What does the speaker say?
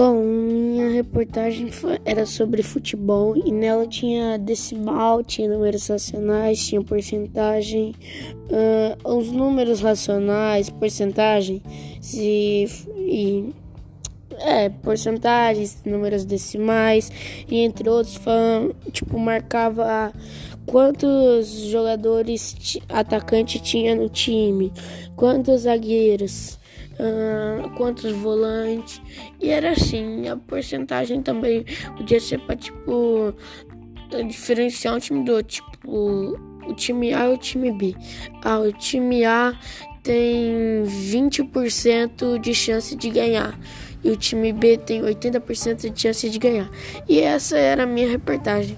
Bom, minha reportagem era sobre futebol e nela tinha decimal, tinha números racionais, tinha porcentagem, uh, os números racionais, porcentagem se, e é, porcentagens, números decimais e entre outros, tipo, marcava quantos jogadores atacantes tinha no time, quantos zagueiros, uh, quantos volantes. E era assim, a porcentagem também podia ser para tipo diferenciar um time do outro, tipo o time A e o time B. Ah, o time A tem 20% de chance de ganhar e o time B tem 80% de chance de ganhar. E essa era a minha reportagem.